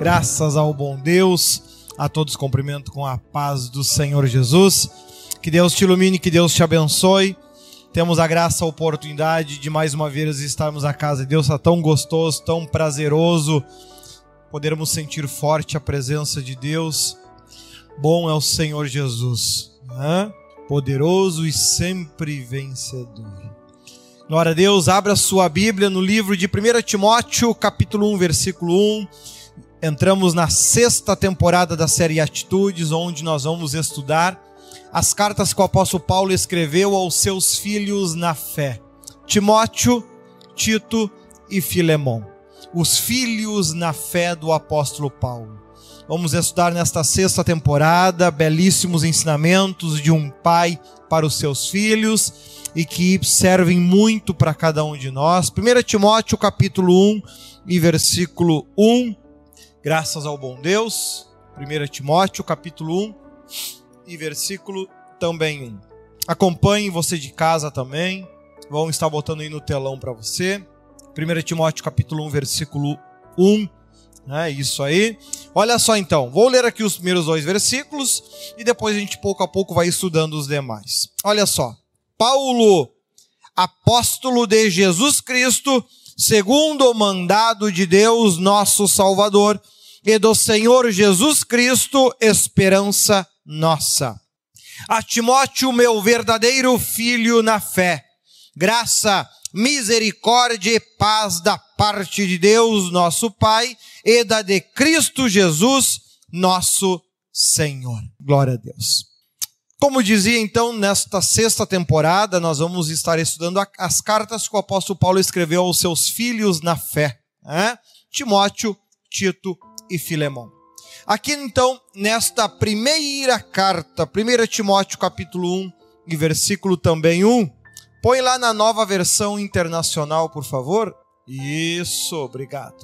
Graças ao bom Deus, a todos cumprimento com a paz do Senhor Jesus. Que Deus te ilumine, que Deus te abençoe. Temos a graça, a oportunidade de mais uma vez estarmos na casa de Deus. Está tão gostoso, tão prazeroso podermos sentir forte a presença de Deus. Bom é o Senhor Jesus, né? poderoso e sempre vencedor. Glória a Deus, abra sua Bíblia no livro de 1 Timóteo, capítulo 1, versículo 1 Entramos na sexta temporada da série Atitudes, onde nós vamos estudar as cartas que o apóstolo Paulo escreveu aos seus filhos na fé: Timóteo, Tito e Filemão. Os filhos na fé do apóstolo Paulo. Vamos estudar nesta sexta temporada belíssimos ensinamentos de um pai para os seus filhos e que servem muito para cada um de nós. 1 Timóteo capítulo 1 e versículo 1 Graças ao bom Deus. 1 Timóteo, capítulo 1 e versículo também 1. Acompanhe você de casa também. Vão estar botando aí no telão para você. 1 Timóteo, capítulo 1, versículo 1. É isso aí. Olha só então, vou ler aqui os primeiros dois versículos e depois a gente pouco a pouco vai estudando os demais. Olha só. Paulo, apóstolo de Jesus Cristo, segundo o mandado de Deus, nosso Salvador, e do Senhor Jesus Cristo, esperança nossa. A Timóteo, meu verdadeiro filho na fé, graça, misericórdia e paz da parte de Deus, nosso Pai, e da de Cristo Jesus, nosso Senhor. Glória a Deus. Como dizia então, nesta sexta temporada, nós vamos estar estudando as cartas que o apóstolo Paulo escreveu aos seus filhos na fé: né? Timóteo, Tito e Filemão. Aqui então, nesta primeira carta, 1 Timóteo capítulo 1 e versículo também 1, põe lá na nova versão internacional, por favor. Isso, obrigado.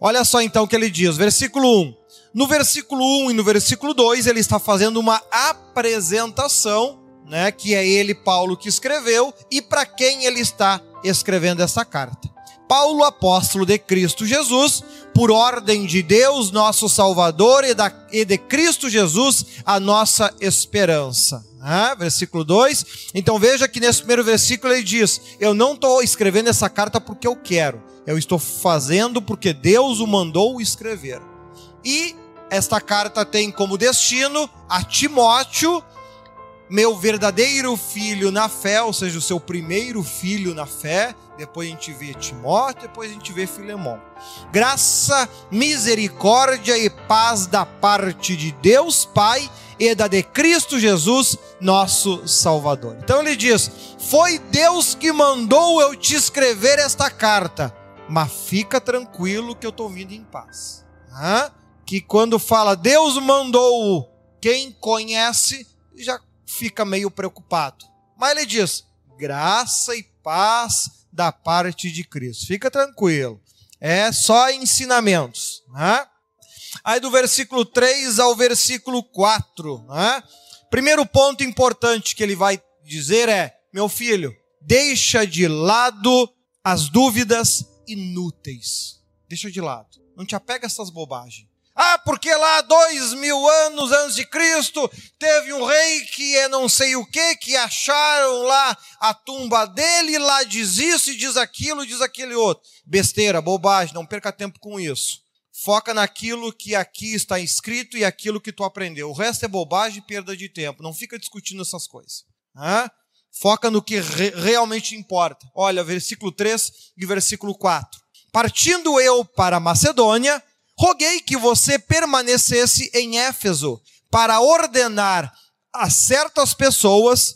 Olha só então o que ele diz, versículo 1. No versículo 1 e no versículo 2, ele está fazendo uma apresentação, né, que é ele, Paulo, que escreveu, e para quem ele está escrevendo essa carta. Paulo, apóstolo de Cristo Jesus, por ordem de Deus, nosso Salvador, e, da, e de Cristo Jesus, a nossa esperança. Ah, versículo 2. Então veja que nesse primeiro versículo ele diz: Eu não estou escrevendo essa carta porque eu quero, eu estou fazendo porque Deus o mandou escrever. E esta carta tem como destino a Timóteo, meu verdadeiro filho na fé, ou seja, o seu primeiro filho na fé. Depois a gente vê Timóteo, depois a gente vê Filemão. Graça, misericórdia e paz da parte de Deus Pai e da de Cristo Jesus, nosso Salvador. Então ele diz: Foi Deus que mandou eu te escrever esta carta, mas fica tranquilo que eu estou vindo em paz. Hã? Que quando fala Deus mandou, quem conhece já fica meio preocupado. Mas ele diz: graça e paz da parte de Cristo. Fica tranquilo. É só ensinamentos. Né? Aí do versículo 3 ao versículo 4. Né? Primeiro ponto importante que ele vai dizer é: meu filho, deixa de lado as dúvidas inúteis. Deixa de lado. Não te apega a essas bobagens. Ah, porque lá dois mil anos antes de Cristo teve um rei que é não sei o que, que acharam lá a tumba dele, lá diz isso e diz aquilo, diz aquele outro. Besteira, bobagem, não perca tempo com isso. Foca naquilo que aqui está escrito e aquilo que tu aprendeu. O resto é bobagem e perda de tempo. Não fica discutindo essas coisas. Foca no que re realmente importa. Olha, versículo 3 e versículo 4. Partindo eu para Macedônia, roguei que você permanecesse em Éfeso para ordenar a certas pessoas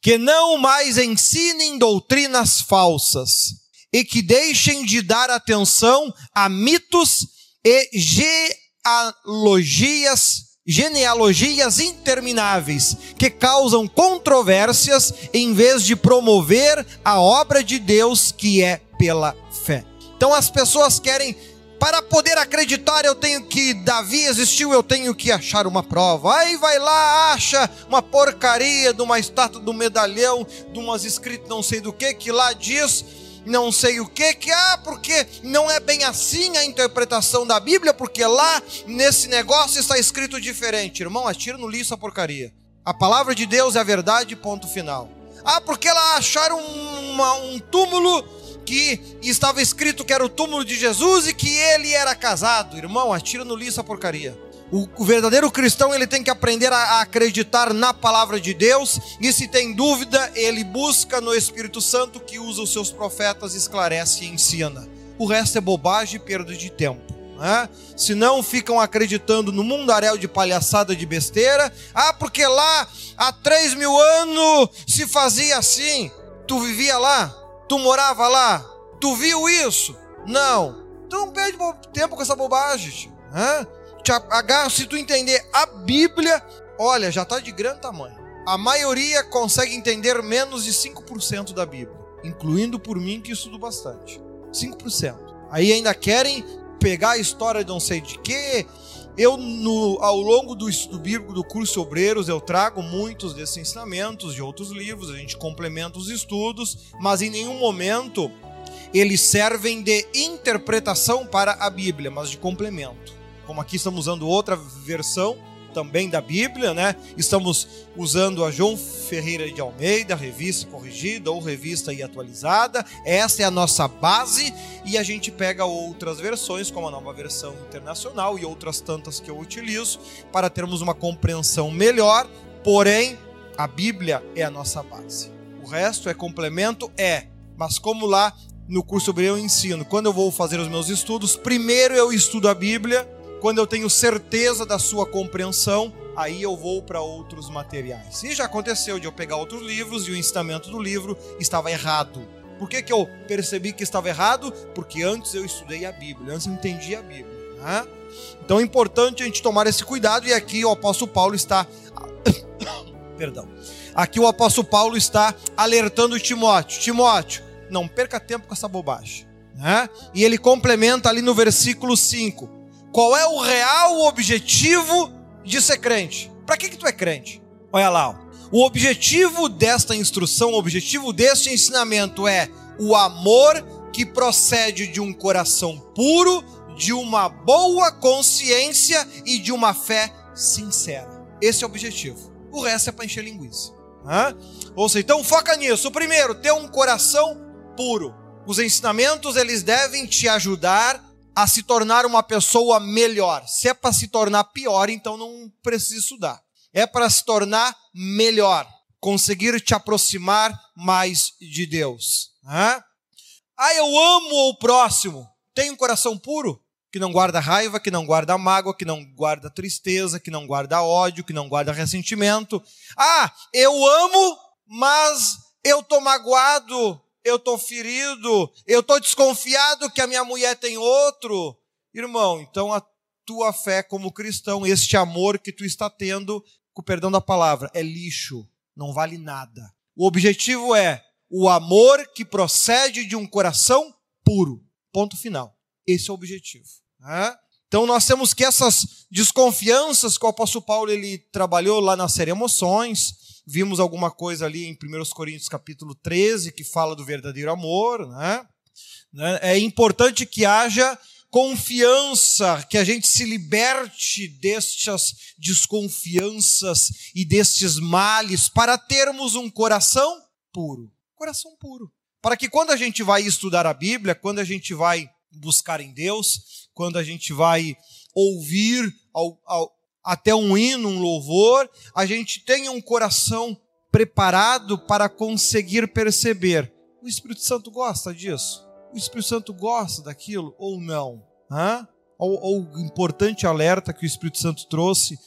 que não mais ensinem doutrinas falsas e que deixem de dar atenção a mitos e genealogias, genealogias intermináveis que causam controvérsias em vez de promover a obra de Deus que é pela fé. Então as pessoas querem para poder acreditar, eu tenho que Davi existiu, eu tenho que achar uma prova. Aí vai lá, acha uma porcaria de uma estátua, um medalhão, de umas escritas não sei do que, que lá diz não sei o que, que ah, porque não é bem assim a interpretação da Bíblia, porque lá nesse negócio está escrito diferente. Irmão, atira no lixo a porcaria. A palavra de Deus é a verdade, ponto final. Ah, porque lá acharam uma, um túmulo que estava escrito que era o túmulo de Jesus e que ele era casado. Irmão, atira no lixo a porcaria. O, verdadeiro cristão ele tem que aprender a, acreditar na palavra de Deus e se tem dúvida ele busca no Espírito Santo que usa os seus profetas, esclarece e ensina. O resto é bobagem e perda de tempo. Né? Se não ficam acreditando no mundaréu de palhaçada de besteira, ah, porque lá há três mil anos se fazia assim. Tu vivia lá? Tu morava lá? Tu viu isso? Não. Então não perde tempo com essa bobagem. Né? te agarra, se tu entender a Bíblia, olha, já está de grande tamanho. A maioria consegue entender menos de 5% da Bíblia, incluindo por mim que estudo bastante. 5%. Aí ainda querem pegar a história de não sei de quê. Eu, no, ao longo do estudo bíblico do curso Obreiros, eu trago muitos desses ensinamentos de outros livros, a gente complementa os estudos, mas em nenhum momento eles servem de interpretação para a Bíblia, mas de complemento. Como aqui estamos usando outra versão também da Bíblia, né? Estamos usando a João Ferreira de Almeida, revista corrigida ou revista e atualizada. Essa é a nossa base e a gente pega outras versões, como a nova versão internacional e outras tantas que eu utilizo para termos uma compreensão melhor. Porém, a Bíblia é a nossa base. O resto é complemento, é. Mas como lá no curso Hebreu eu ensino, quando eu vou fazer os meus estudos, primeiro eu estudo a Bíblia quando eu tenho certeza da sua compreensão, aí eu vou para outros materiais. E já aconteceu de eu pegar outros livros e o ensinamento do livro estava errado. Por que, que eu percebi que estava errado? Porque antes eu estudei a Bíblia, antes eu entendi a Bíblia. Né? Então é importante a gente tomar esse cuidado, e aqui o apóstolo Paulo está. Perdão. Aqui o apóstolo Paulo está alertando Timóteo: Timóteo, não perca tempo com essa bobagem. Né? E ele complementa ali no versículo 5: qual é o real objetivo de ser crente? Para que, que tu é crente? Olha lá. Ó. O objetivo desta instrução, o objetivo deste ensinamento é o amor que procede de um coração puro, de uma boa consciência e de uma fé sincera. Esse é o objetivo. O resto é para encher linguiça. Hã? Ou seja, então foca nisso. Primeiro, ter um coração puro. Os ensinamentos eles devem te ajudar a se tornar uma pessoa melhor. Se é para se tornar pior, então não precisa estudar. É para se tornar melhor, conseguir te aproximar mais de Deus. Ah, eu amo o próximo. Tem um coração puro? Que não guarda raiva, que não guarda mágoa, que não guarda tristeza, que não guarda ódio, que não guarda ressentimento. Ah, eu amo, mas eu tô magoado, eu estou ferido, eu estou desconfiado que a minha mulher tem outro. Irmão, então a tua fé como cristão, este amor que tu está tendo, com perdão da palavra, é lixo, não vale nada. O objetivo é o amor que procede de um coração puro. Ponto final. Esse é o objetivo. Né? Então nós temos que essas desconfianças que o apóstolo Paulo ele trabalhou lá na série Emoções, Vimos alguma coisa ali em 1 Coríntios capítulo 13 que fala do verdadeiro amor, né? né? É importante que haja confiança, que a gente se liberte destas desconfianças e destes males para termos um coração puro. Coração puro. Para que quando a gente vai estudar a Bíblia, quando a gente vai buscar em Deus, quando a gente vai ouvir até um hino, um louvor, a gente tenha um coração preparado para conseguir perceber. O Espírito Santo gosta disso? O Espírito Santo gosta daquilo ou não? Hã? Ou o importante alerta que o Espírito Santo trouxe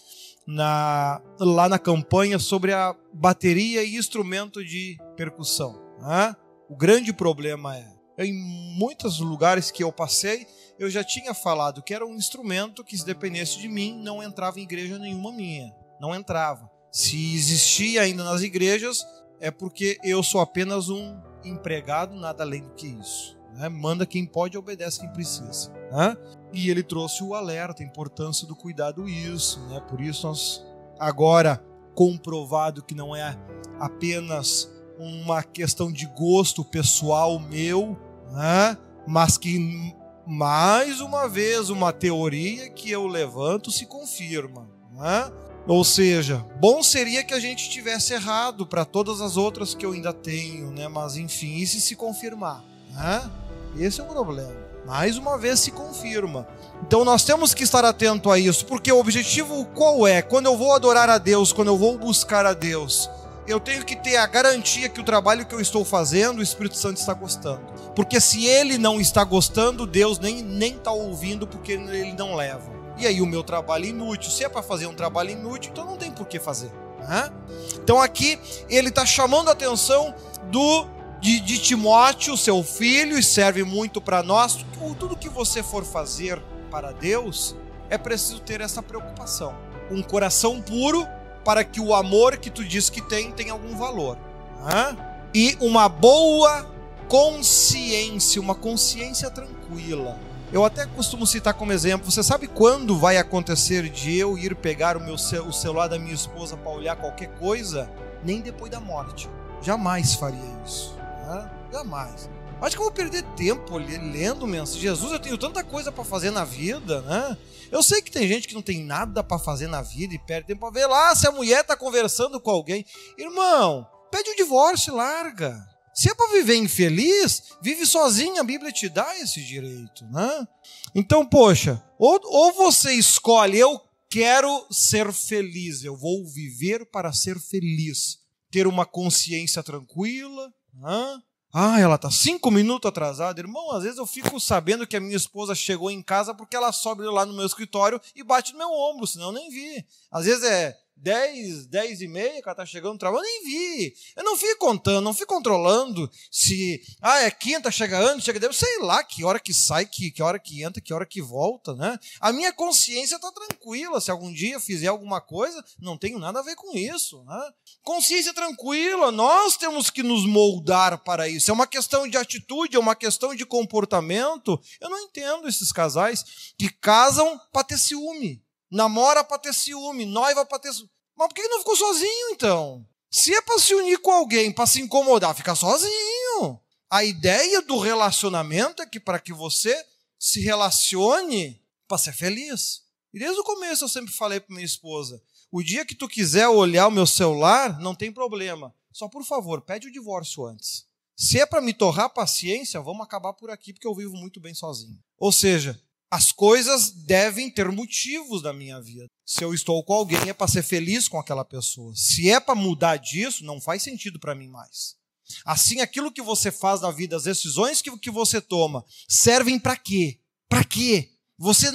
na, lá na campanha sobre a bateria e instrumento de percussão. Hã? O grande problema é, em muitos lugares que eu passei, eu já tinha falado que era um instrumento que, se dependesse de mim, não entrava em igreja nenhuma minha. Não entrava. Se existia ainda nas igrejas, é porque eu sou apenas um empregado, nada além do que isso. Né? Manda quem pode, obedece quem precisa. Né? E ele trouxe o alerta, a importância do cuidado isso. Né? Por isso nós agora comprovado que não é apenas uma questão de gosto pessoal meu, né? mas que mais uma vez uma teoria que eu levanto se confirma. Né? Ou seja, bom seria que a gente tivesse errado para todas as outras que eu ainda tenho, né? mas enfim, e se se confirmar? Né? Esse é o problema. Mais uma vez se confirma. Então nós temos que estar atento a isso, porque o objetivo qual é? Quando eu vou adorar a Deus, quando eu vou buscar a Deus, eu tenho que ter a garantia que o trabalho que eu estou fazendo, o Espírito Santo está gostando. Porque se ele não está gostando, Deus nem nem está ouvindo porque ele não leva. E aí o meu trabalho é inútil. Se é para fazer um trabalho inútil, então não tem por que fazer. Né? Então aqui ele está chamando a atenção do de, de Timóteo, seu filho, e serve muito para nós. Tudo que você for fazer para Deus, é preciso ter essa preocupação. Um coração puro para que o amor que tu diz que tem tenha algum valor. Né? E uma boa consciência, uma consciência tranquila. Eu até costumo citar como exemplo, você sabe quando vai acontecer de eu ir pegar o meu o celular da minha esposa para olhar qualquer coisa? Nem depois da morte. Jamais faria isso. Né? Jamais. Acho que eu vou perder tempo lendo mensagem. Jesus, eu tenho tanta coisa para fazer na vida, né? Eu sei que tem gente que não tem nada para fazer na vida e perde tempo para ver lá se a mulher tá conversando com alguém. Irmão, pede o divórcio e larga. Se é para viver infeliz, vive sozinho, a Bíblia te dá esse direito, né? Então, poxa, ou, ou você escolhe, eu quero ser feliz, eu vou viver para ser feliz, ter uma consciência tranquila, né? Ah, ela tá cinco minutos atrasada. Irmão, às vezes eu fico sabendo que a minha esposa chegou em casa porque ela sobe lá no meu escritório e bate no meu ombro, senão eu nem vi. Às vezes é 10, 10 e meia, ela tá chegando no trabalho, eu nem vi. Eu não fico contando, não fico controlando se, ah, é quinta, chega antes, chega depois, sei lá que hora que sai, que, que hora que entra, que hora que volta, né? A minha consciência tá tranquila, se algum dia fizer alguma coisa, não tenho nada a ver com isso, né? Consciência tranquila, nós temos que nos moldar para isso. É uma questão de atitude, é uma questão de comportamento. Eu não entendo esses casais que casam para ter ciúme namora para ter ciúme, noiva para ter. Mas por que não ficou sozinho então? Se é para se unir com alguém, para se incomodar, fica sozinho. A ideia do relacionamento é que para que você se relacione para ser feliz. E desde o começo eu sempre falei para minha esposa: o dia que tu quiser olhar o meu celular, não tem problema. Só por favor, pede o divórcio antes. Se é para me torrar paciência, vamos acabar por aqui, porque eu vivo muito bem sozinho. Ou seja, as coisas devem ter motivos na minha vida. Se eu estou com alguém é para ser feliz com aquela pessoa. Se é para mudar disso, não faz sentido para mim mais. Assim, aquilo que você faz na vida, as decisões que, que você toma, servem para quê? Para quê? Você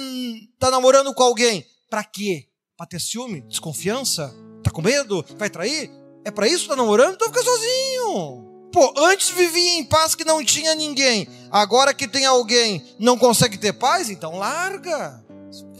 está namorando com alguém, para quê? Para ter ciúme, desconfiança? Tá com medo? Vai trair? É para isso que tá namorando? Então fica sozinho. Pô, antes vivia em paz que não tinha ninguém. Agora que tem alguém, não consegue ter paz? Então larga.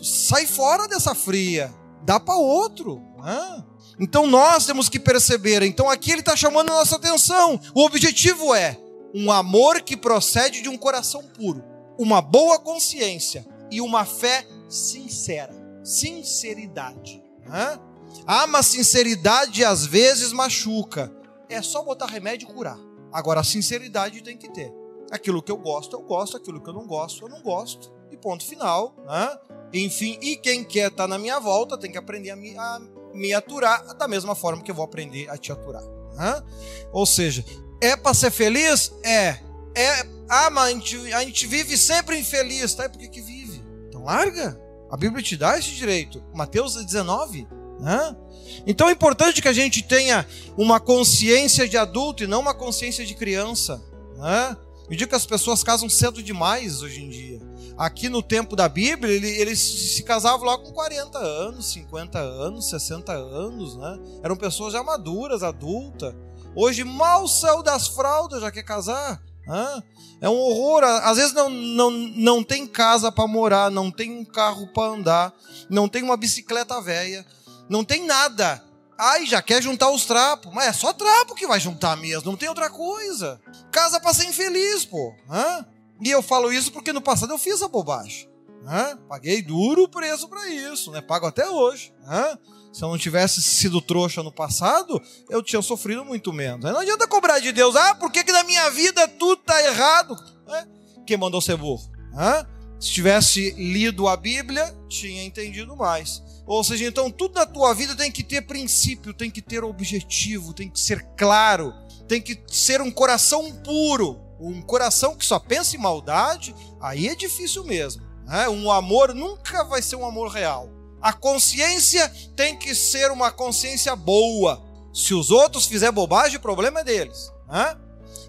Sai fora dessa fria. Dá para outro. Né? Então nós temos que perceber. Então aqui ele está chamando a nossa atenção. O objetivo é um amor que procede de um coração puro, uma boa consciência e uma fé sincera. Sinceridade. Né? Ah, mas sinceridade às vezes machuca é só botar remédio e curar. Agora, a sinceridade tem que ter. Aquilo que eu gosto, eu gosto. Aquilo que eu não gosto, eu não gosto. E ponto final. Né? Enfim, e quem quer estar tá na minha volta tem que aprender a me, a me aturar da mesma forma que eu vou aprender a te aturar. Né? Ou seja, é para ser feliz? É. É. Ah, mas a gente, a gente vive sempre infeliz. Tá? E por que, que vive? Então larga. A Bíblia te dá esse direito. Mateus 19. Né? Então é importante que a gente tenha uma consciência de adulto e não uma consciência de criança. Né? Eu digo que as pessoas casam cedo demais hoje em dia. Aqui no tempo da Bíblia, eles se casavam lá com 40 anos, 50 anos, 60 anos, né? Eram pessoas já maduras, adultas. Hoje, mal saiu das fraldas, já quer casar. É um horror. Às vezes não, não, não tem casa para morar, não tem um carro para andar, não tem uma bicicleta velha, não tem nada. Ai, já quer juntar os trapos. Mas é só trapo que vai juntar mesmo, não tem outra coisa. Casa pra ser infeliz, pô. Hã? E eu falo isso porque no passado eu fiz a bobagem. Hã? Paguei duro o preço para isso, né? Pago até hoje. Hã? Se eu não tivesse sido trouxa no passado, eu tinha sofrido muito menos. Não adianta cobrar de Deus, ah, por que, que na minha vida tudo tá errado? Né? Quem mandou ser burro? Hã? Se tivesse lido a Bíblia, tinha entendido mais. Ou seja, então tudo na tua vida tem que ter princípio, tem que ter objetivo, tem que ser claro, tem que ser um coração puro. Um coração que só pensa em maldade, aí é difícil mesmo. Né? Um amor nunca vai ser um amor real. A consciência tem que ser uma consciência boa. Se os outros fizerem bobagem, o problema é deles. Né?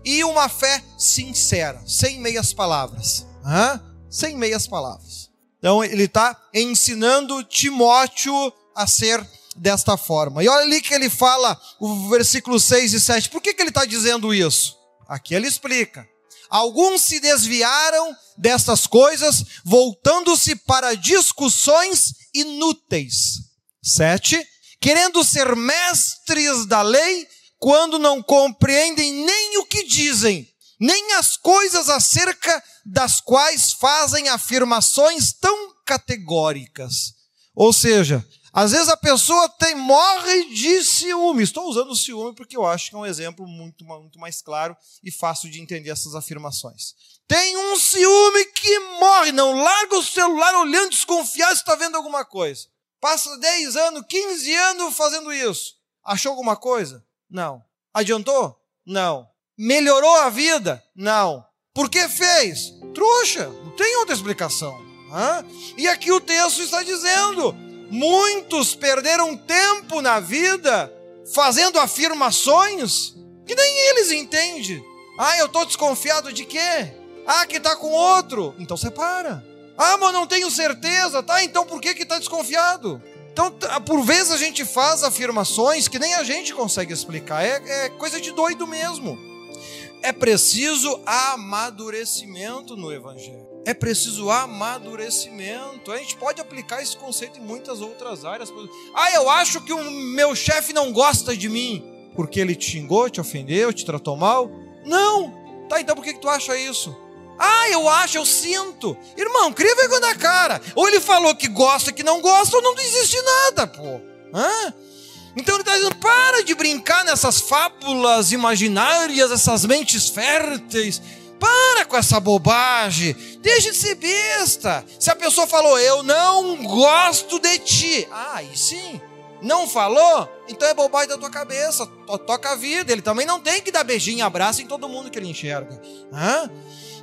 E uma fé sincera, sem meias palavras. Né? Sem meias palavras. Então ele está ensinando Timóteo a ser desta forma. E olha ali que ele fala, o versículo 6 e 7. Por que, que ele está dizendo isso? Aqui ele explica. Alguns se desviaram destas coisas, voltando-se para discussões inúteis. Sete, querendo ser mestres da lei, quando não compreendem nem o que dizem, nem as coisas acerca das quais fazem afirmações tão categóricas. Ou seja, às vezes a pessoa tem, morre de ciúme. Estou usando o ciúme porque eu acho que é um exemplo muito, muito mais claro e fácil de entender essas afirmações. Tem um ciúme que morre, não larga o celular olhando desconfiado se está vendo alguma coisa. Passa 10 anos, 15 anos fazendo isso. Achou alguma coisa? Não. Adiantou? Não. Melhorou a vida? Não. Por que fez? Trouxa, não tem outra explicação. Hã? E aqui o texto está dizendo: Muitos perderam tempo na vida fazendo afirmações que nem eles entendem. Ah, eu estou desconfiado de quê? Ah, que está com outro. Então separa. Ah, mas não tenho certeza. Tá, então por que está desconfiado? Então, por vezes a gente faz afirmações que nem a gente consegue explicar. É, é coisa de doido mesmo. É preciso amadurecimento no Evangelho é preciso amadurecimento. A gente pode aplicar esse conceito em muitas outras áreas. Ah, eu acho que o meu chefe não gosta de mim porque ele te xingou, te ofendeu, te tratou mal. Não! Tá, então por que, que tu acha isso? Ah, eu acho, eu sinto. Irmão, cria vergonha na cara. Ou ele falou que gosta, que não gosta, ou não existe nada, pô. Hã? Então ele está dizendo: para de brincar nessas fábulas imaginárias, essas mentes férteis para com essa bobagem. Deixa de ser besta. Se a pessoa falou, eu não gosto de ti. Ah, aí sim. Não falou? Então é bobagem da tua cabeça. Toca a vida. Ele também não tem que dar beijinho e abraço em todo mundo que ele enxerga. Hã?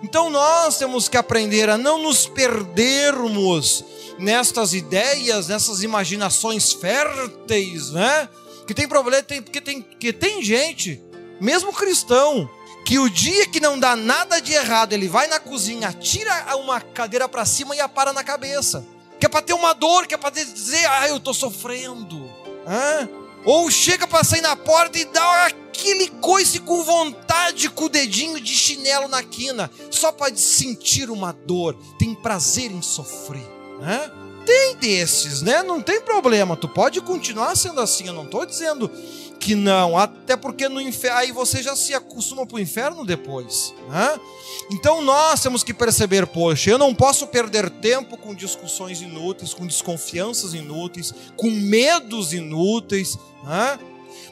Então nós temos que aprender a não nos perdermos nestas ideias, nessas imaginações férteis, né? Que tem problema, tem, porque tem, que tem gente, mesmo cristão, que o dia que não dá nada de errado, ele vai na cozinha, tira uma cadeira para cima e a para na cabeça. Que é para ter uma dor, que é para dizer, ah, eu estou sofrendo. Hã? Ou chega para sair na porta e dá aquele coice com vontade com o dedinho de chinelo na quina, só para sentir uma dor, tem prazer em sofrer. Hã? Tem desses, né? Não tem problema, tu pode continuar sendo assim, eu não estou dizendo que não, até porque no inferno, aí você já se acostuma para o inferno depois. Né? Então nós temos que perceber, poxa, eu não posso perder tempo com discussões inúteis, com desconfianças inúteis, com medos inúteis, né?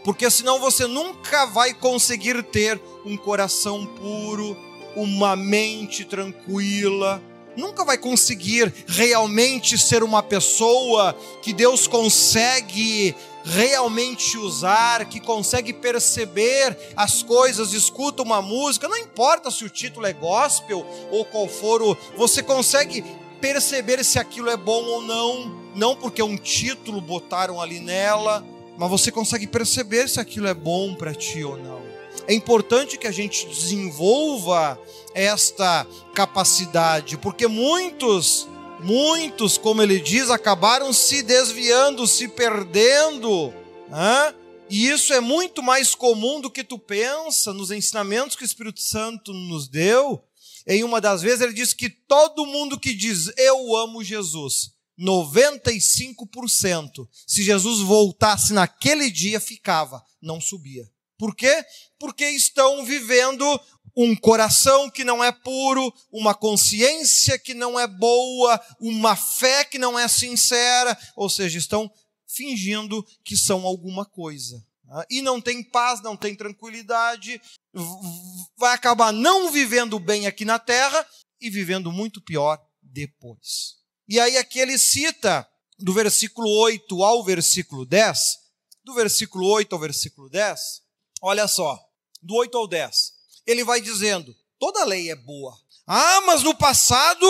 porque senão você nunca vai conseguir ter um coração puro, uma mente tranquila, nunca vai conseguir realmente ser uma pessoa que Deus consegue realmente usar, que consegue perceber as coisas, escuta uma música, não importa se o título é gospel ou qual for o, você consegue perceber se aquilo é bom ou não, não porque um título botaram ali nela, mas você consegue perceber se aquilo é bom para ti ou não. É importante que a gente desenvolva esta capacidade, porque muitos Muitos, como ele diz, acabaram se desviando, se perdendo. Né? E isso é muito mais comum do que tu pensa nos ensinamentos que o Espírito Santo nos deu. Em uma das vezes ele diz que todo mundo que diz eu amo Jesus, 95%, se Jesus voltasse naquele dia, ficava, não subia. Por quê? Porque estão vivendo um coração que não é puro, uma consciência que não é boa, uma fé que não é sincera, ou seja, estão fingindo que são alguma coisa. né? e não tem paz, não tem tranquilidade, vai acabar não vivendo bem aqui na terra e vivendo muito pior depois. E aí aqui ele cita do versículo 8 ao versículo 10, do versículo 8 ao versículo 10, olha só, do 8 ao 10, ele vai dizendo: toda lei é boa. Ah, mas no passado,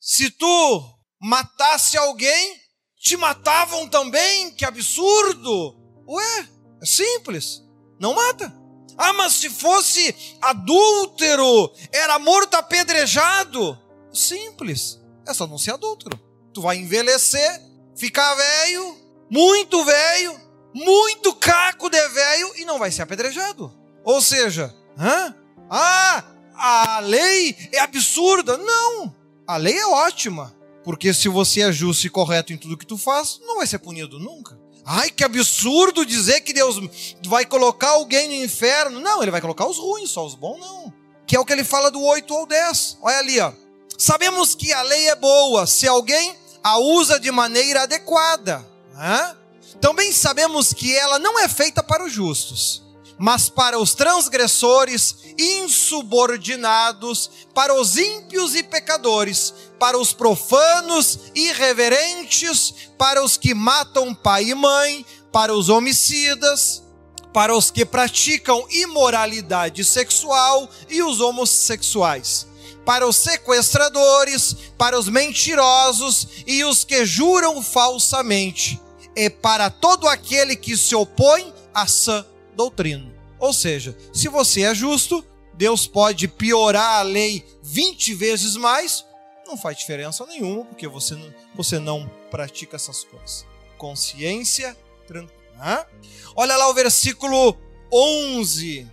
se tu matasse alguém, te matavam também, que absurdo! Ué, é simples, não mata. Ah, mas se fosse adúltero, era morto apedrejado. Simples, é só não ser adúltero. Tu vai envelhecer, ficar velho, muito velho, muito caco de velho e não vai ser apedrejado. Ou seja, hã? Ah, a lei é absurda. Não, a lei é ótima. Porque se você é justo e correto em tudo que tu faz, não vai ser punido nunca. Ai, que absurdo dizer que Deus vai colocar alguém no inferno. Não, ele vai colocar os ruins, só os bons não. Que é o que ele fala do 8 ou 10. Olha ali, ó. Sabemos que a lei é boa se alguém a usa de maneira adequada. Né? Também sabemos que ela não é feita para os justos, mas para os transgressores, insubordinados, para os ímpios e pecadores, para os profanos, irreverentes, para os que matam pai e mãe, para os homicidas, para os que praticam imoralidade sexual e os homossexuais, para os sequestradores, para os mentirosos e os que juram falsamente, e para todo aquele que se opõe à sã doutrina. Ou seja, se você é justo, Deus pode piorar a lei 20 vezes mais, não faz diferença nenhuma, porque você não, você não pratica essas coisas. Consciência tranquila. Olha lá o versículo 11.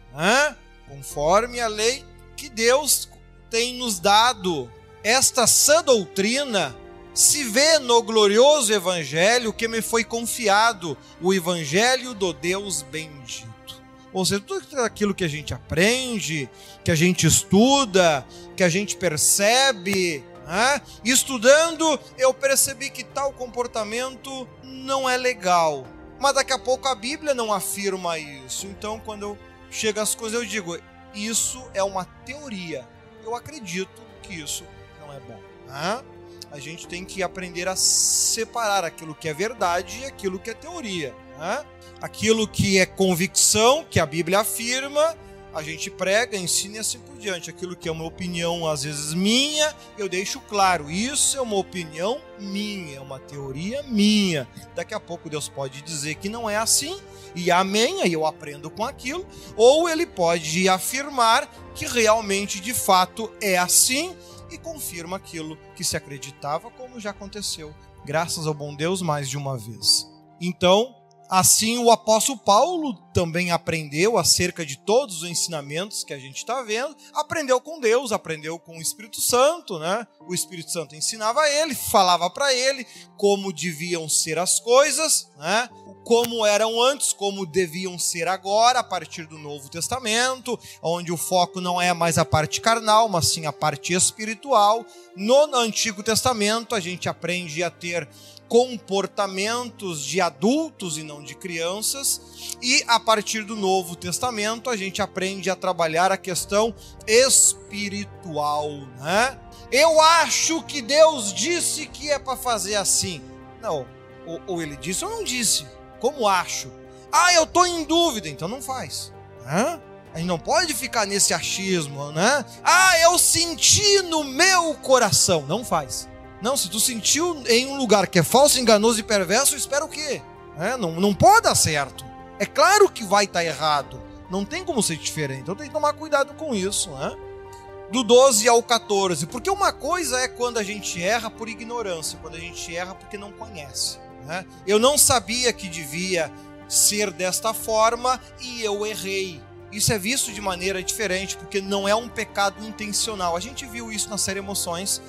Conforme a lei que Deus tem nos dado, esta sã doutrina se vê no glorioso evangelho que me foi confiado, o evangelho do Deus bendito. Ou seja, tudo aquilo que a gente aprende, que a gente estuda, que a gente percebe, né? estudando, eu percebi que tal comportamento não é legal. Mas daqui a pouco a Bíblia não afirma isso. Então, quando eu chego às coisas, eu digo: isso é uma teoria. Eu acredito que isso não é bom. Né? A gente tem que aprender a separar aquilo que é verdade e aquilo que é teoria. Né? Aquilo que é convicção, que a Bíblia afirma, a gente prega, ensina e assim por diante. Aquilo que é uma opinião, às vezes minha, eu deixo claro: isso é uma opinião minha, é uma teoria minha. Daqui a pouco Deus pode dizer que não é assim, e amém, aí eu aprendo com aquilo, ou ele pode afirmar que realmente, de fato, é assim e confirma aquilo que se acreditava, como já aconteceu, graças ao bom Deus, mais de uma vez. Então, Assim, o apóstolo Paulo também aprendeu acerca de todos os ensinamentos que a gente está vendo. Aprendeu com Deus, aprendeu com o Espírito Santo, né? O Espírito Santo ensinava a ele, falava para ele como deviam ser as coisas, né? Como eram antes, como deviam ser agora, a partir do Novo Testamento, onde o foco não é mais a parte carnal, mas sim a parte espiritual. No Antigo Testamento, a gente aprende a ter comportamentos de adultos e não de crianças, e a partir do Novo Testamento a gente aprende a trabalhar a questão espiritual, né? Eu acho que Deus disse que é para fazer assim. Não, ou, ou, ele disse ou não disse. Como acho? Ah, eu tô em dúvida, então não faz. Né? A gente não pode ficar nesse achismo, né? Ah, eu senti no meu coração, não faz. Não, se tu sentiu em um lugar que é falso, enganoso e perverso, espera o quê? É, não, não pode dar certo. É claro que vai estar tá errado. Não tem como ser diferente. Então tem que tomar cuidado com isso, né? Do 12 ao 14. Porque uma coisa é quando a gente erra por ignorância, quando a gente erra porque não conhece. Né? Eu não sabia que devia ser desta forma e eu errei. Isso é visto de maneira diferente, porque não é um pecado intencional. A gente viu isso na série Emoções,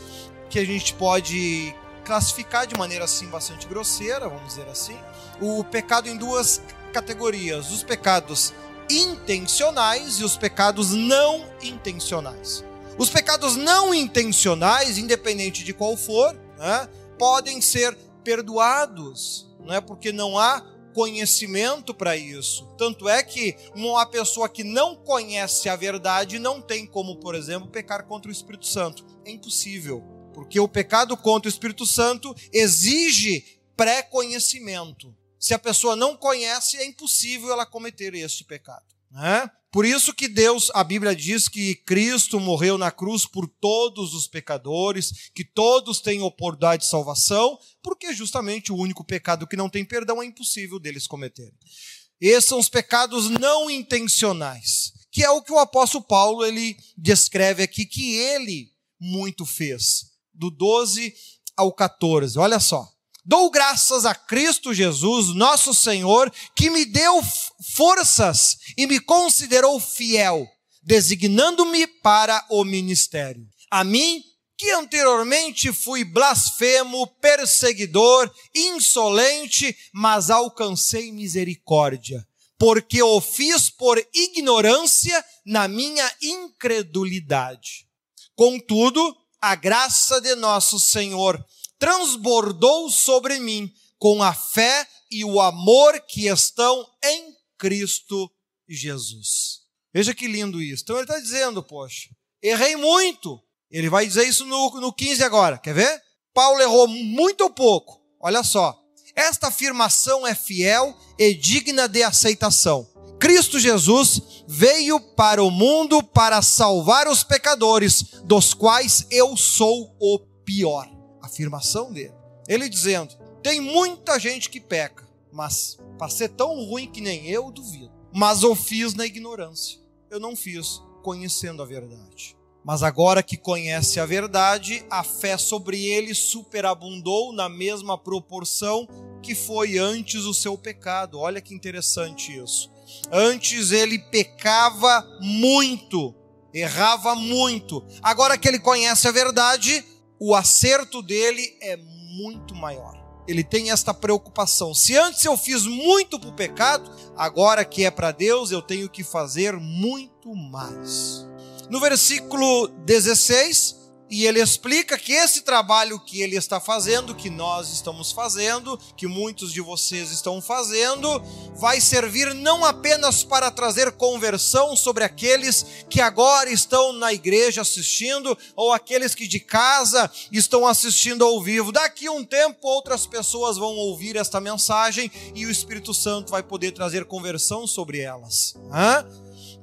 que a gente pode classificar de maneira assim bastante grosseira, vamos dizer assim, o pecado em duas categorias: os pecados intencionais e os pecados não intencionais. Os pecados não intencionais, independente de qual for, né, podem ser perdoados, não é porque não há conhecimento para isso. Tanto é que uma pessoa que não conhece a verdade não tem como, por exemplo, pecar contra o Espírito Santo. É impossível, porque o pecado contra o Espírito Santo exige pré-conhecimento. Se a pessoa não conhece, é impossível ela cometer este pecado. Né? Por isso que Deus, a Bíblia diz que Cristo morreu na cruz por todos os pecadores, que todos têm oportunidade de salvação, porque justamente o único pecado que não tem perdão é impossível deles cometerem. Esses são os pecados não intencionais, que é o que o apóstolo Paulo ele descreve aqui que ele muito fez, do 12 ao 14. Olha só. Dou graças a Cristo Jesus, nosso Senhor, que me deu forças e me considerou fiel, designando-me para o ministério. A mim, que anteriormente fui blasfemo, perseguidor, insolente, mas alcancei misericórdia, porque o fiz por ignorância na minha incredulidade. Contudo, a graça de nosso Senhor transbordou sobre mim com a fé e o amor que estão em Cristo Jesus. Veja que lindo isso. Então ele está dizendo, poxa, errei muito. Ele vai dizer isso no, no 15 agora. Quer ver? Paulo errou muito ou pouco. Olha só. Esta afirmação é fiel e digna de aceitação. Cristo Jesus veio para o mundo para salvar os pecadores, dos quais eu sou o pior afirmação dele. Ele dizendo: tem muita gente que peca, mas para ser tão ruim que nem eu, duvido. Mas eu fiz na ignorância. Eu não fiz conhecendo a verdade. Mas agora que conhece a verdade, a fé sobre ele superabundou na mesma proporção que foi antes o seu pecado. Olha que interessante isso. Antes ele pecava muito, errava muito. Agora que ele conhece a verdade, o acerto dele é muito maior. Ele tem esta preocupação. Se antes eu fiz muito para o pecado, agora que é para Deus, eu tenho que fazer muito mais. No versículo 16, e ele explica que esse trabalho que ele está fazendo, que nós estamos fazendo, que muitos de vocês estão fazendo, vai servir não apenas para trazer conversão sobre aqueles que agora estão na igreja assistindo, ou aqueles que de casa estão assistindo ao vivo. Daqui um tempo, outras pessoas vão ouvir esta mensagem e o Espírito Santo vai poder trazer conversão sobre elas. Hã?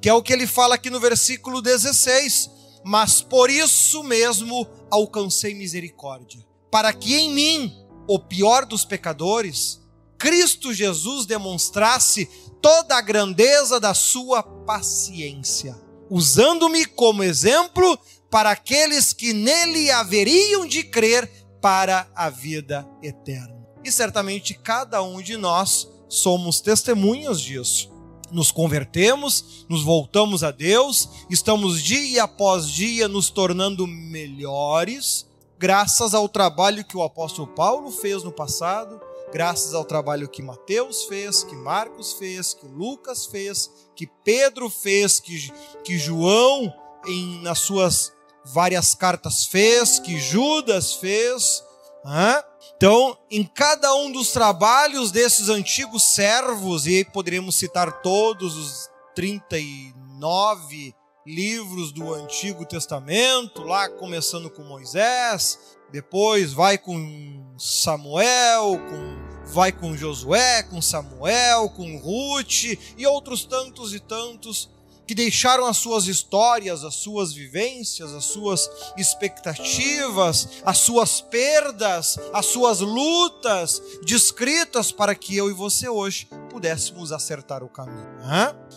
Que é o que ele fala aqui no versículo 16 mas por isso mesmo alcancei misericórdia, para que em mim, o pior dos pecadores, Cristo Jesus demonstrasse toda a grandeza da sua paciência, usando-me como exemplo para aqueles que nele haveriam de crer para a vida eterna. E certamente cada um de nós somos testemunhas disso nos convertemos, nos voltamos a Deus, estamos dia após dia nos tornando melhores, graças ao trabalho que o apóstolo Paulo fez no passado, graças ao trabalho que Mateus fez, que Marcos fez, que Lucas fez, que Pedro fez, que, que João, em, nas suas várias cartas, fez, que Judas fez. Hein? Então, em cada um dos trabalhos desses antigos servos, e poderíamos citar todos os 39 livros do Antigo Testamento, lá começando com Moisés, depois vai com Samuel, com, vai com Josué, com Samuel, com Ruth e outros tantos e tantos que deixaram as suas histórias, as suas vivências, as suas expectativas, as suas perdas, as suas lutas descritas para que eu e você hoje pudéssemos acertar o caminho.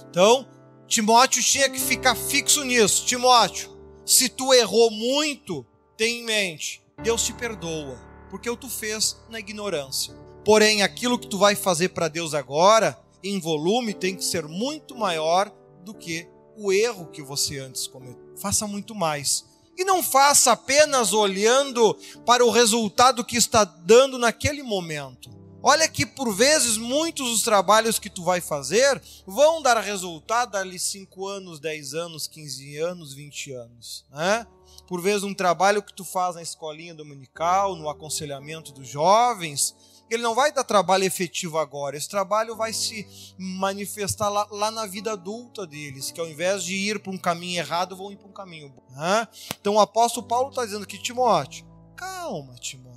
Então, Timóteo tinha que ficar fixo nisso. Timóteo, se tu errou muito, tem em mente, Deus te perdoa, porque o tu fez na ignorância. Porém, aquilo que tu vai fazer para Deus agora, em volume, tem que ser muito maior do que o erro que você antes cometeu. Faça muito mais. E não faça apenas olhando para o resultado que está dando naquele momento. Olha que por vezes muitos dos trabalhos que tu vai fazer vão dar resultado ali 5 anos, 10 anos, 15 anos, 20 anos. Né? Por vezes um trabalho que tu faz na escolinha dominical, no aconselhamento dos jovens, ele não vai dar trabalho efetivo agora. Esse trabalho vai se manifestar lá, lá na vida adulta deles, que ao invés de ir para um caminho errado, vão ir para um caminho bom. Então o apóstolo Paulo está dizendo que Timóteo, calma, Timóteo.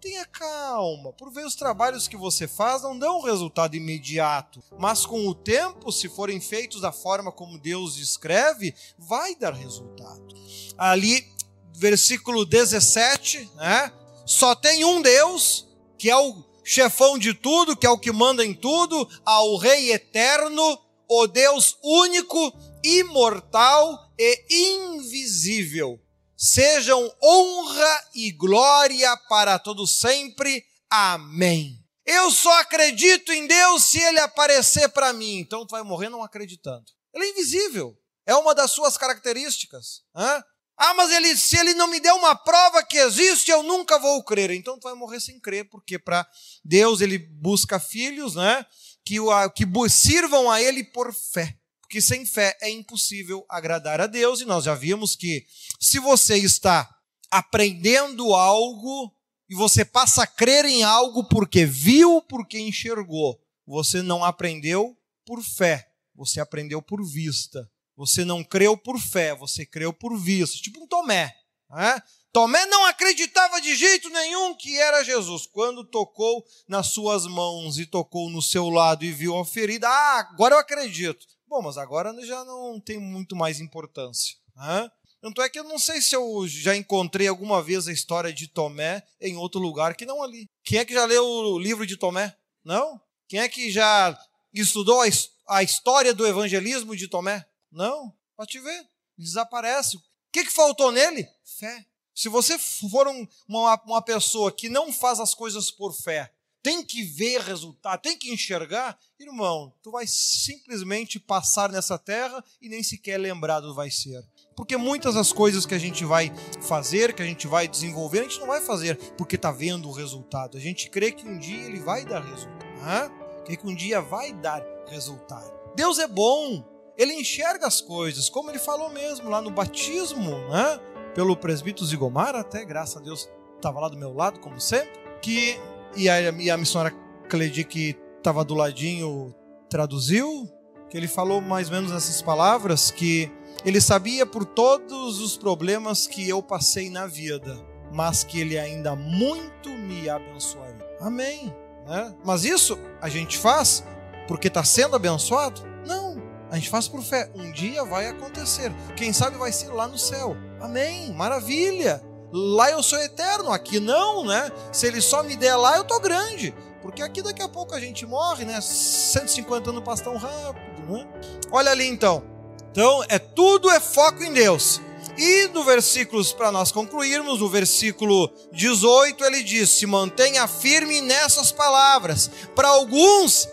Tenha calma, por vezes os trabalhos que você faz não dão resultado imediato, mas com o tempo, se forem feitos da forma como Deus escreve, vai dar resultado. Ali, versículo 17, né? Só tem um Deus, que é o chefão de tudo, que é o que manda em tudo, ao Rei eterno, o Deus único, imortal e invisível sejam honra e glória para todos sempre. Amém. Eu só acredito em Deus se ele aparecer para mim. Então tu vai morrer não acreditando. Ele é invisível. É uma das suas características. Hã? Ah, mas ele, se ele não me der uma prova que existe, eu nunca vou crer. Então tu vai morrer sem crer, porque para Deus ele busca filhos, né? Que, que sirvam a ele por fé. Porque sem fé é impossível agradar a Deus, e nós já vimos que se você está aprendendo algo e você passa a crer em algo porque viu, porque enxergou, você não aprendeu por fé, você aprendeu por vista. Você não creu por fé, você creu por vista. Tipo um Tomé. Né? Tomé não acreditava de jeito nenhum que era Jesus. Quando tocou nas suas mãos e tocou no seu lado e viu a ferida, ah, agora eu acredito. Bom, mas agora já não tem muito mais importância. Né? Tanto é que eu não sei se eu já encontrei alguma vez a história de Tomé em outro lugar que não ali. Quem é que já leu o livro de Tomé? Não? Quem é que já estudou a, história do evangelismo de Tomé? Não? Pode te ver. Desaparece. O que, que faltou nele? Fé. Se você for um, uma, uma pessoa que não faz as coisas por fé, tem que ver resultado, tem que enxergar, irmão, tu vai simplesmente passar nessa terra e nem sequer lembrado vai ser. Porque muitas das coisas que a gente vai fazer, que a gente vai desenvolver, a gente não vai fazer porque está vendo o resultado. A gente crê que um dia ele vai dar resultado. Crê que um dia vai dar resultado. Deus é bom, ele enxerga as coisas, como ele falou mesmo lá no batismo, né? pelo presbítero Zigomar, até graças a Deus estava lá do meu lado, como sempre, que e a, e a missionária Cleide, que estava do ladinho, traduziu, que ele falou mais ou menos essas palavras, que ele sabia por todos os problemas que eu passei na vida, mas que ele ainda muito me abençoaria. Amém. Né? Mas isso a gente faz porque está sendo abençoado? Não. A gente faz por fé. Um dia vai acontecer. Quem sabe vai ser lá no céu. Amém. Maravilha. Lá eu sou eterno, aqui não, né? Se ele só me der lá, eu tô grande. Porque aqui daqui a pouco a gente morre, né? 150 anos passa tão rápido, né? Olha ali então. Então, é tudo é foco em Deus. E no versículos, para nós concluirmos, no versículo 18, ele diz: Se mantenha firme nessas palavras. Para alguns,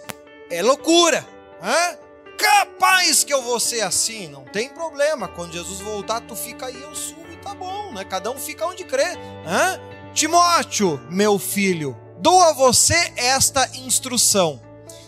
é loucura. Né? Capaz que eu vou ser assim, não tem problema. Quando Jesus voltar, tu fica aí, eu subo tá bom, né? Cada um fica onde crê. Hã? Timóteo, meu filho, dou a você esta instrução,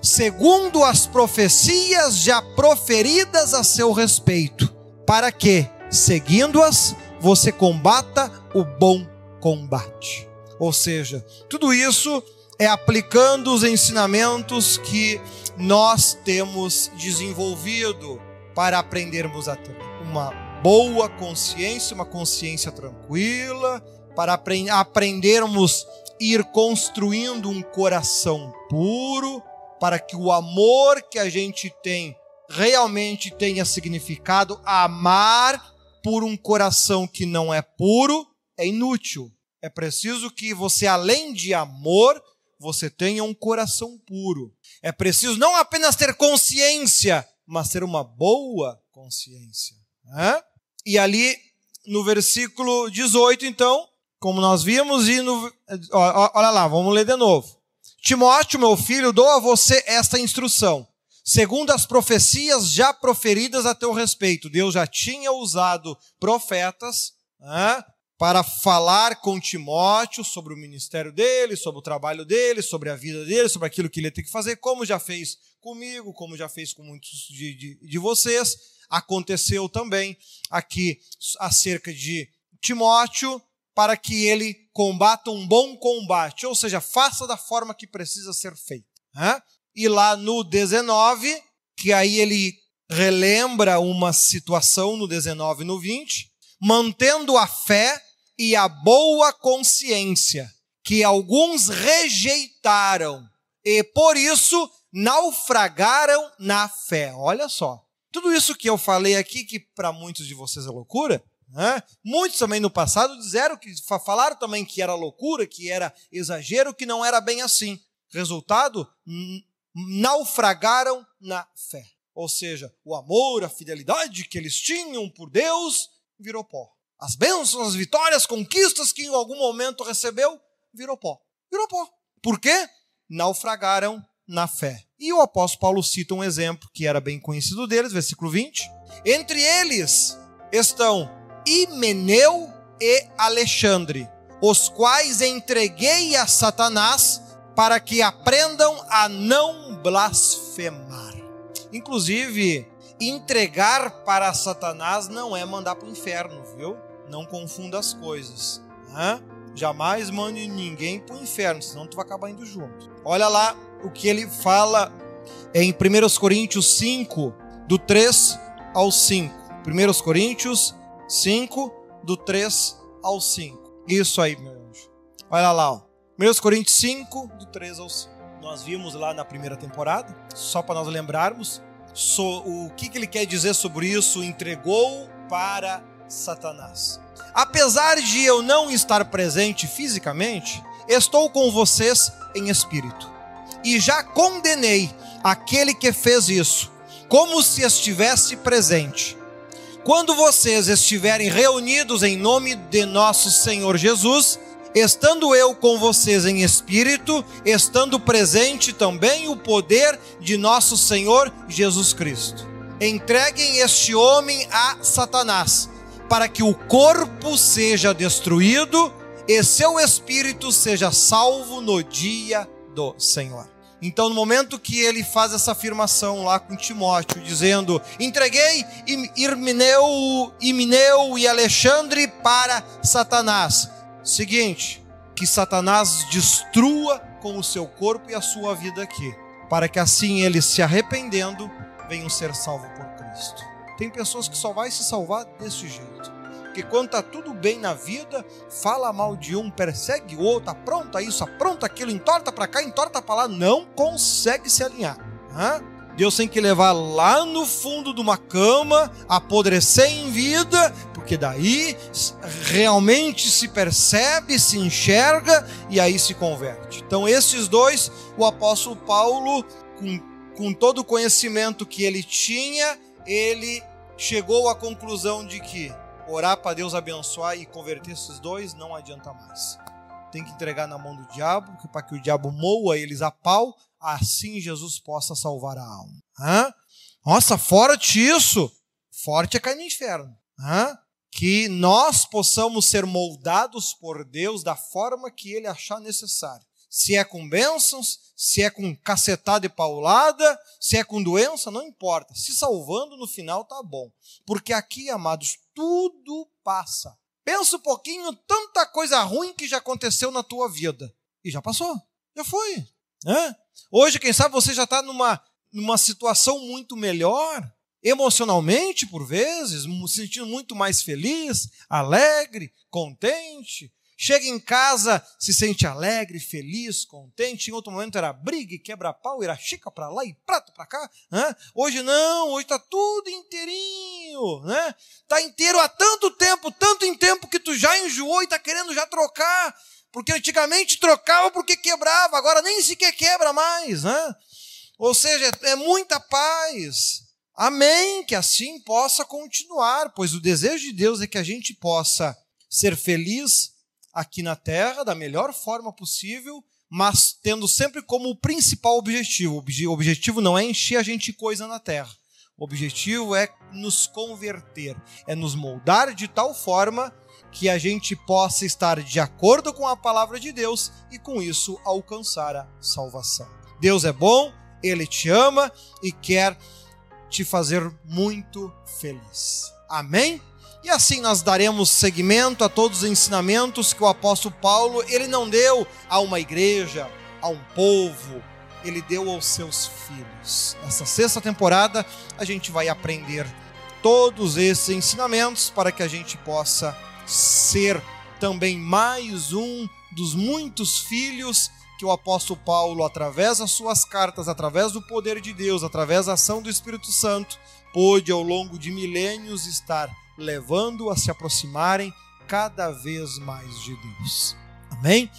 segundo as profecias já proferidas a seu respeito, para que, seguindo-as, você combata o bom combate. Ou seja, tudo isso é aplicando os ensinamentos que nós temos desenvolvido para aprendermos a ter uma boa consciência, uma consciência tranquila, para aprendermos ir construindo um coração puro, para que o amor que a gente tem realmente tenha significado. Amar por um coração que não é puro é inútil. É preciso que você, além de amor, você tenha um coração puro. É preciso não apenas ter consciência, mas ter uma boa consciência. Né? E ali no versículo 18, então, como nós vimos, e no, olha lá, vamos ler de novo. Timóteo, meu filho, dou a você esta instrução. Segundo as profecias já proferidas a teu respeito, Deus já tinha usado profetas né, para falar com Timóteo sobre o ministério dele, sobre o trabalho dele, sobre a vida dele, sobre aquilo que ele ter que fazer, como já fez comigo, como já fez com muitos de, de, de vocês aconteceu também aqui acerca de Timóteo, para que ele combata um bom combate, ou seja, faça da forma que precisa ser feita. Né? E lá no 19, que aí ele relembra uma situação no 19 e no 20, mantendo a fé e a boa consciência, que alguns rejeitaram e por isso naufragaram na fé. Olha só. Tudo isso que eu falei aqui, que para muitos de vocês é loucura, né? muitos também no passado disseram que falaram também que era loucura, que era exagero, que não era bem assim. Resultado, naufragaram na fé. Ou seja, o amor, a fidelidade que eles tinham por Deus virou pó. As bênçãos, as vitórias, conquistas que em algum momento recebeu, virou pó. Virou pó. Por quê? Naufragaram na fé. E o apóstolo Paulo cita um exemplo que era bem conhecido deles, versículo 20. Entre eles estão Himeneu e Alexandre, os quais entreguei a Satanás para que aprendam a não blasfemar. Inclusive, entregar para Satanás não é mandar para o inferno, viu? Não confunda as coisas. Né? Jamais mande ninguém para o inferno, senão tu vai acabar indo junto. Olha lá o que ele fala em 1 Coríntios 5, do 3 ao 5. 1 Coríntios 5, do 3 ao 5. Isso aí, meu anjo. Olha lá, ó. 1 Coríntios 5, do 3 ao 5. Nós vimos lá na primeira temporada, só para nós lembrarmos, so, o que, que ele quer dizer sobre isso, entregou para Satanás. Apesar de eu não estar presente fisicamente, estou com vocês em espírito. E já condenei aquele que fez isso, como se estivesse presente. Quando vocês estiverem reunidos em nome de nosso Senhor Jesus, estando eu com vocês em espírito, estando presente também o poder de nosso Senhor Jesus Cristo. Entreguem este homem a Satanás para que o corpo seja destruído e seu espírito seja salvo no dia do Senhor. Então, no momento que ele faz essa afirmação lá com Timóteo, dizendo: Entreguei Irmineu, Imineu e Alexandre para Satanás. Seguinte, que Satanás destrua com o seu corpo e a sua vida aqui, para que assim eles se arrependendo venham ser salvos por Cristo. Tem pessoas que só vai se salvar desse jeito. Porque quando está tudo bem na vida, fala mal de um, persegue o outro, apronta isso, apronta aquilo, entorta para cá, entorta para lá, não consegue se alinhar. Hã? Deus tem que levar lá no fundo de uma cama, apodrecer em vida, porque daí realmente se percebe, se enxerga e aí se converte. Então, esses dois, o apóstolo Paulo, com, com todo o conhecimento que ele tinha, ele chegou à conclusão de que orar para Deus abençoar e converter esses dois não adianta mais. Tem que entregar na mão do diabo, para que o diabo moa eles a pau, assim Jesus possa salvar a alma. Hã? Nossa, forte isso! Forte é cair no inferno. Hã? Que nós possamos ser moldados por Deus da forma que Ele achar necessário. Se é com bênçãos, se é com cacetada e paulada, se é com doença, não importa. Se salvando no final tá bom. Porque aqui, amados, tudo passa. Pensa um pouquinho, tanta coisa ruim que já aconteceu na tua vida. E já passou. Já foi. Hoje, quem sabe, você já está numa, numa situação muito melhor, emocionalmente, por vezes, se sentindo muito mais feliz, alegre, contente, Chega em casa, se sente alegre, feliz, contente. Em outro momento era briga quebra-pau, era chica para lá e prato para cá. Né? Hoje não, hoje está tudo inteirinho. Né? Tá inteiro há tanto tempo, tanto em tempo que tu já enjoou e está querendo já trocar. Porque antigamente trocava porque quebrava, agora nem sequer quebra mais. Né? Ou seja, é muita paz. Amém, que assim possa continuar, pois o desejo de Deus é que a gente possa ser feliz, aqui na Terra da melhor forma possível, mas tendo sempre como principal objetivo. O objetivo não é encher a gente coisa na Terra. O objetivo é nos converter, é nos moldar de tal forma que a gente possa estar de acordo com a palavra de Deus e com isso alcançar a salvação. Deus é bom, ele te ama e quer te fazer muito feliz. Amém? E assim nós daremos seguimento a todos os ensinamentos que o apóstolo Paulo, ele não deu a uma igreja, a um povo, ele deu aos seus filhos. Nessa sexta temporada, a gente vai aprender todos esses ensinamentos para que a gente possa ser também mais um dos muitos filhos que o apóstolo Paulo, através das suas cartas, através do poder de Deus, através da ação do Espírito Santo, pôde ao longo de milênios estar levando a se aproximarem cada vez mais de Deus. Amém?